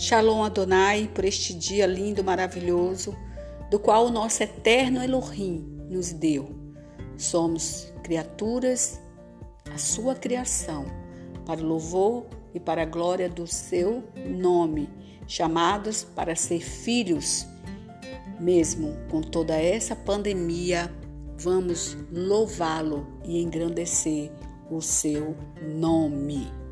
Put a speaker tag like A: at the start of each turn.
A: Shalom Adonai por este dia lindo, maravilhoso, do qual o nosso eterno Elohim nos deu. Somos criaturas, a sua criação, para o louvor e para a glória do seu nome, chamados para ser filhos. Mesmo com toda essa pandemia, vamos louvá-lo e engrandecer o seu nome.